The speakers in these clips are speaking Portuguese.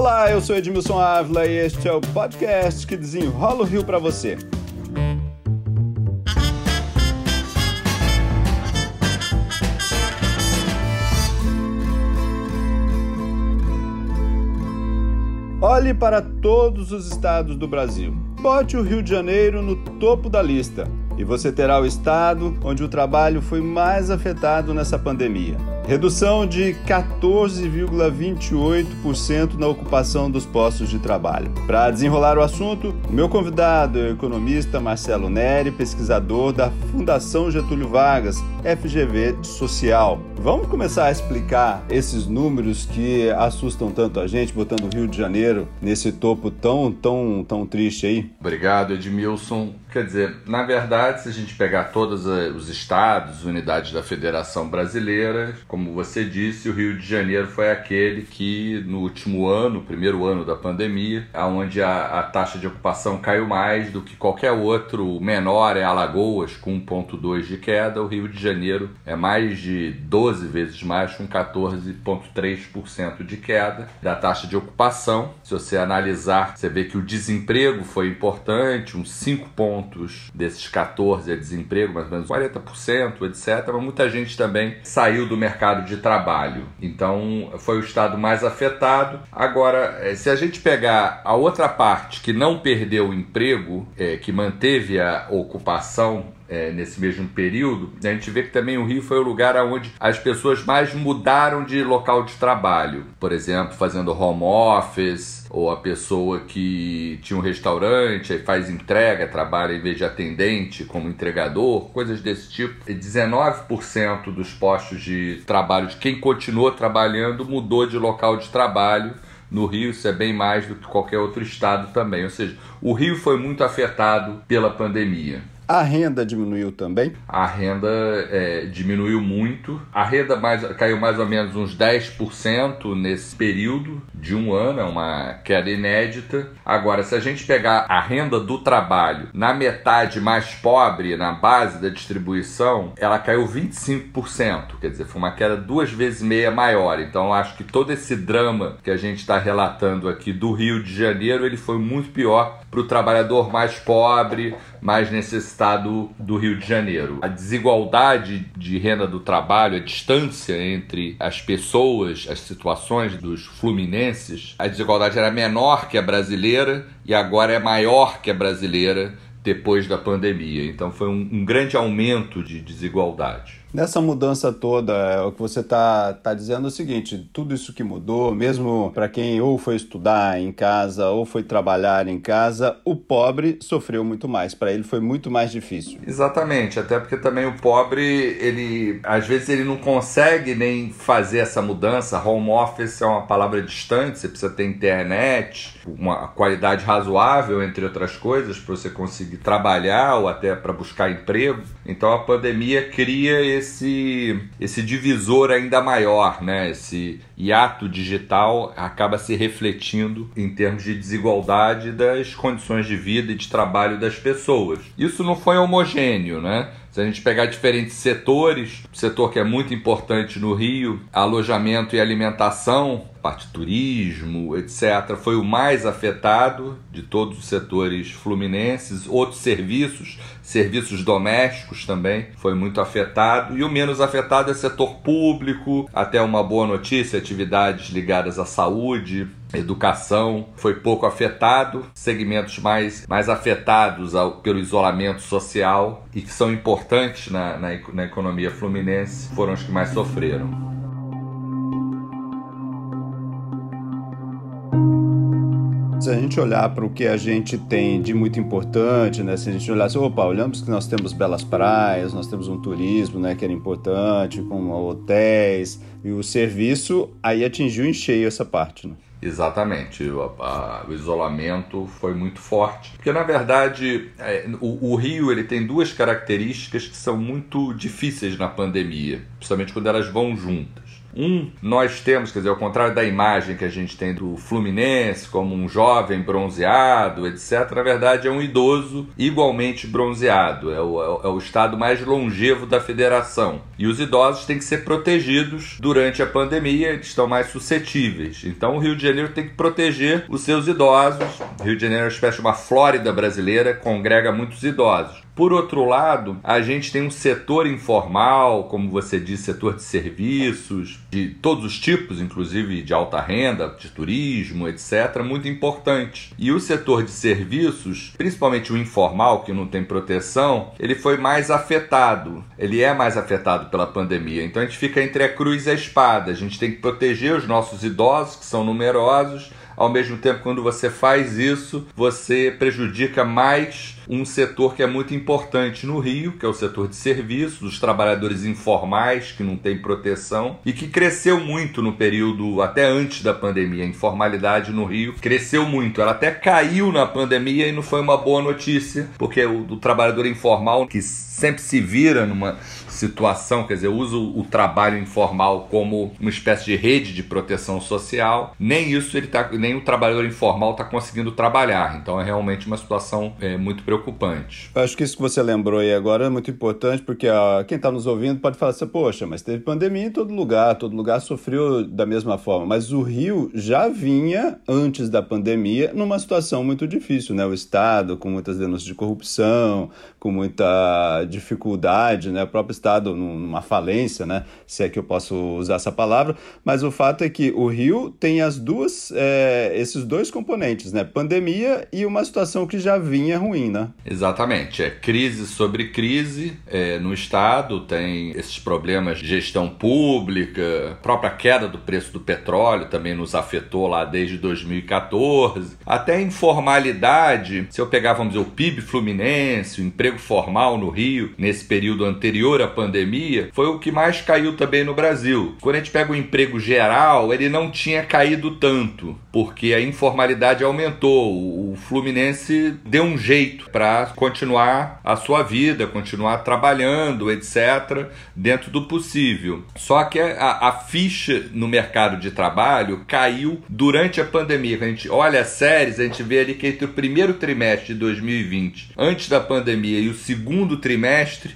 Olá, eu sou Edmilson Ávila e este é o podcast que desenrola o Rio para você. Olhe para todos os estados do Brasil. Bote o Rio de Janeiro no topo da lista e você terá o estado onde o trabalho foi mais afetado nessa pandemia. Redução de 14,28% na ocupação dos postos de trabalho. Para desenrolar o assunto, o meu convidado é o economista Marcelo Neri, pesquisador da Fundação Getúlio Vargas, FGV Social. Vamos começar a explicar esses números que assustam tanto a gente, botando o Rio de Janeiro nesse topo tão, tão, tão triste aí? Obrigado, Edmilson. Quer dizer, na verdade, se a gente pegar todos eh, os estados, unidades da Federação Brasileira, como você disse, o Rio de Janeiro foi aquele que no último ano, primeiro ano da pandemia, onde a, a taxa de ocupação caiu mais do que qualquer outro. O menor é Alagoas, com 1,2 de queda. O Rio de Janeiro é mais de 12 vezes mais, com 14,3% de queda da taxa de ocupação. Se você analisar, você vê que o desemprego foi importante, uns 5 pontos desses 14 é desemprego, mais ou menos 40%, etc. Mas muita gente também saiu do mercado de trabalho. Então foi o estado mais afetado. Agora, eh, se a gente pegar a outra parte que não perdeu o emprego, é, que manteve a ocupação é, nesse mesmo período, a gente vê que também o Rio foi o lugar onde as pessoas mais mudaram de local de trabalho. Por exemplo, fazendo home office, ou a pessoa que tinha um restaurante e faz entrega, trabalha em vez de atendente como entregador, coisas desse tipo. E 19% dos postos de trabalho de quem continuou trabalhando mudou de local de trabalho. No Rio, isso é bem mais do que qualquer outro estado também. Ou seja, o Rio foi muito afetado pela pandemia. A renda diminuiu também? A renda é, diminuiu muito. A renda mais, caiu mais ou menos uns 10% nesse período de um ano, é uma queda inédita. Agora, se a gente pegar a renda do trabalho na metade mais pobre, na base da distribuição, ela caiu 25%. Quer dizer, foi uma queda duas vezes meia maior. Então, acho que todo esse drama que a gente está relatando aqui do Rio de Janeiro, ele foi muito pior para o trabalhador mais pobre, mais necessitado do Rio de Janeiro. A desigualdade de renda do trabalho, a distância entre as pessoas, as situações dos fluminenses, a desigualdade era menor que a brasileira e agora é maior que a brasileira depois da pandemia. Então foi um, um grande aumento de desigualdade. Nessa mudança toda, é, o que você está tá dizendo é o seguinte: tudo isso que mudou, mesmo para quem ou foi estudar em casa ou foi trabalhar em casa, o pobre sofreu muito mais. Para ele foi muito mais difícil. Exatamente, até porque também o pobre, ele às vezes ele não consegue nem fazer essa mudança. Home office é uma palavra distante, você precisa ter internet, uma qualidade razoável, entre outras coisas, para você conseguir trabalhar ou até para buscar emprego. Então a pandemia cria esse, esse divisor ainda maior, né? Esse hiato digital acaba se refletindo em termos de desigualdade das condições de vida e de trabalho das pessoas. Isso não foi homogêneo, né? Se a gente pegar diferentes setores, setor que é muito importante no Rio, alojamento e alimentação, parte turismo, etc., foi o mais afetado de todos os setores fluminenses. Outros serviços, serviços domésticos também, foi muito afetado. E o menos afetado é setor público, até uma boa notícia, atividades ligadas à saúde, educação foi pouco afetado, segmentos mais, mais afetados ao, pelo isolamento social e que são importantes na, na, na economia fluminense foram os que mais sofreram. Se a gente olhar para o que a gente tem de muito importante, né? Se a gente olhar assim, opa, olhamos que nós temos belas praias, nós temos um turismo, né, que era importante, com hotéis, e o serviço aí atingiu em cheio essa parte, né? Exatamente, o, a, o, isolamento foi muito forte, porque na verdade é, o, o, Rio ele tem duas características que são muito difíceis na pandemia, principalmente quando elas vão juntas. Um, nós temos, quer dizer, ao contrário da imagem que a gente tem do Fluminense como um jovem bronzeado, etc., na verdade é um idoso igualmente bronzeado. É o, é o estado mais longevo da federação. E os idosos têm que ser protegidos durante a pandemia, eles estão mais suscetíveis. Então o Rio de Janeiro tem que proteger os seus idosos. Rio de Janeiro é uma espécie uma Flórida brasileira, congrega muitos idosos. Por outro lado, a gente tem um setor informal, como você disse, setor de serviços, de todos os tipos, inclusive de alta renda, de turismo, etc., muito importante. E o setor de serviços, principalmente o informal, que não tem proteção, ele foi mais afetado. Ele é mais afetado pela pandemia. Então a gente fica entre a cruz e a espada. A gente tem que proteger os nossos idosos, que são numerosos, ao mesmo tempo, quando você faz isso, você prejudica mais um setor que é muito importante no Rio, que é o setor de serviços, os trabalhadores informais que não têm proteção e que cresceu muito no período até antes da pandemia. A informalidade no Rio cresceu muito. Ela até caiu na pandemia e não foi uma boa notícia, porque o, o trabalhador informal que sempre se vira numa situação, quer dizer, usa o trabalho informal como uma espécie de rede de proteção social. Nem isso ele tá, nem o trabalhador informal está conseguindo trabalhar. Então é realmente uma situação é, muito preocupante. Acho que isso que você lembrou aí agora é muito importante, porque ó, quem está nos ouvindo pode falar assim, poxa, mas teve pandemia em todo lugar, todo lugar sofreu da mesma forma. Mas o Rio já vinha, antes da pandemia, numa situação muito difícil, né? O Estado com muitas denúncias de corrupção, com muita dificuldade, né? O próprio Estado numa falência, né? Se é que eu posso usar essa palavra. Mas o fato é que o Rio tem as duas, é, esses dois componentes, né? Pandemia e uma situação que já vinha ruim, né? Exatamente. É crise sobre crise é, no Estado, tem esses problemas de gestão pública, a própria queda do preço do petróleo também nos afetou lá desde 2014. Até informalidade, se eu pegar, vamos dizer, o PIB fluminense, o emprego formal no Rio, nesse período anterior à pandemia, foi o que mais caiu também no Brasil. Quando a gente pega o emprego geral, ele não tinha caído tanto, porque a informalidade aumentou. O Fluminense deu um jeito para continuar a sua vida, continuar trabalhando, etc., dentro do possível. Só que a, a ficha no mercado de trabalho caiu durante a pandemia. A gente olha as séries, a gente vê ali que entre o primeiro trimestre de 2020, antes da pandemia, e o segundo trimestre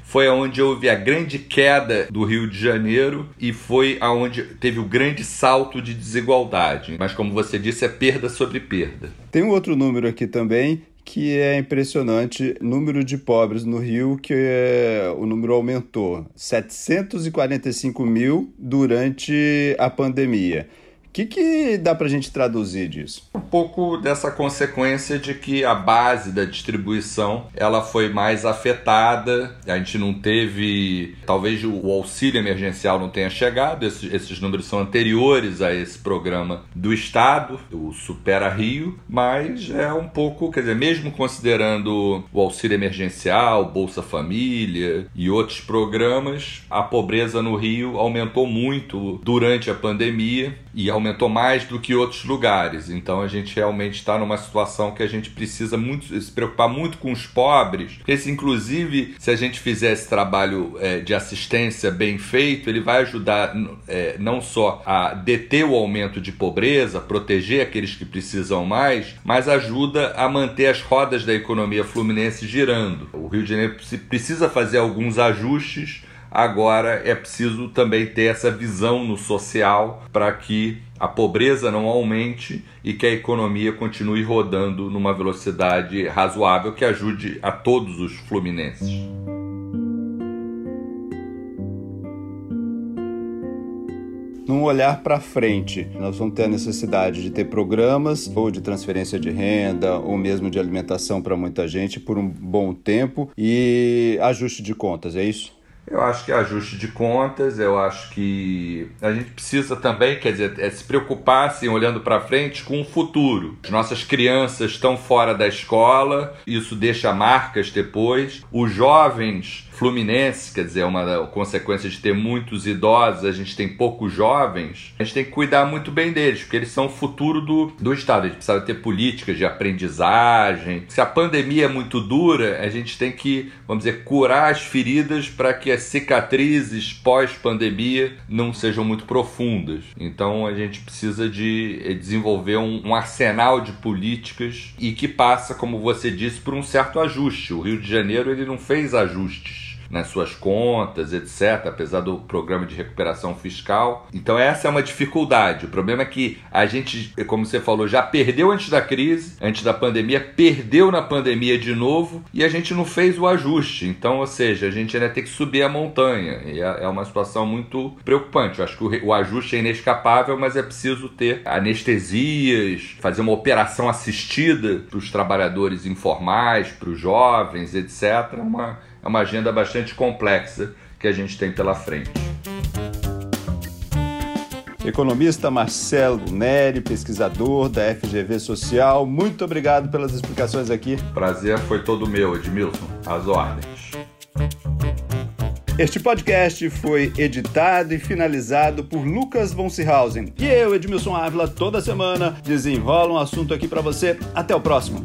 foi onde houve a grande queda do Rio de Janeiro e foi aonde teve o grande salto de desigualdade. Mas como você disse, é perda sobre perda. Tem um outro número aqui também que é impressionante, número de pobres no Rio, que é, o número aumentou, 745 mil durante a pandemia que, que dá para a gente traduzir disso? Pouco dessa consequência de que a base da distribuição ela foi mais afetada, a gente não teve, talvez o auxílio emergencial não tenha chegado, esses, esses números são anteriores a esse programa do Estado, o Supera Rio, mas é um pouco, quer dizer, mesmo considerando o auxílio emergencial, Bolsa Família e outros programas, a pobreza no Rio aumentou muito durante a pandemia e aumentou mais do que outros lugares. Então a gente realmente está numa situação que a gente precisa muito se preocupar muito com os pobres. Esse, inclusive, se a gente fizer esse trabalho é, de assistência bem feito, ele vai ajudar é, não só a deter o aumento de pobreza, proteger aqueles que precisam mais, mas ajuda a manter as rodas da economia fluminense girando. O Rio de Janeiro precisa fazer alguns ajustes Agora é preciso também ter essa visão no social para que a pobreza não aumente e que a economia continue rodando numa velocidade razoável que ajude a todos os fluminenses. num olhar para frente. Nós vamos ter a necessidade de ter programas ou de transferência de renda ou mesmo de alimentação para muita gente por um bom tempo e ajuste de contas, é isso? Eu acho que é ajuste de contas, eu acho que a gente precisa também, quer dizer, é se preocupar, assim, olhando para frente, com o futuro. As nossas crianças estão fora da escola, isso deixa marcas depois. Os jovens Fluminense, quer dizer, é uma consequência de ter muitos idosos, a gente tem poucos jovens, a gente tem que cuidar muito bem deles, porque eles são o futuro do, do Estado. A gente precisa ter políticas de aprendizagem. Se a pandemia é muito dura, a gente tem que, vamos dizer, curar as feridas para que as cicatrizes pós-pandemia não sejam muito profundas. Então a gente precisa de eh, desenvolver um, um arsenal de políticas e que passa, como você disse, por um certo ajuste. O Rio de Janeiro ele não fez ajustes nas suas contas, etc., apesar do programa de recuperação fiscal. Então, essa é uma dificuldade. O problema é que a gente, como você falou, já perdeu antes da crise, antes da pandemia, perdeu na pandemia de novo e a gente não fez o ajuste. Então, ou seja, a gente ainda tem que subir a montanha. E é, é uma situação muito preocupante. Eu acho que o ajuste é inescapável, mas é preciso ter anestesias, fazer uma operação assistida para os trabalhadores informais, para os jovens, etc. Uma é uma agenda bastante complexa que a gente tem pela frente. Economista Marcelo Neri, pesquisador da FGV Social, muito obrigado pelas explicações aqui. Prazer foi todo meu, Edmilson. As ordens. Este podcast foi editado e finalizado por Lucas von Seehausen. E eu, Edmilson Ávila, toda semana desenrola um assunto aqui para você. Até o próximo.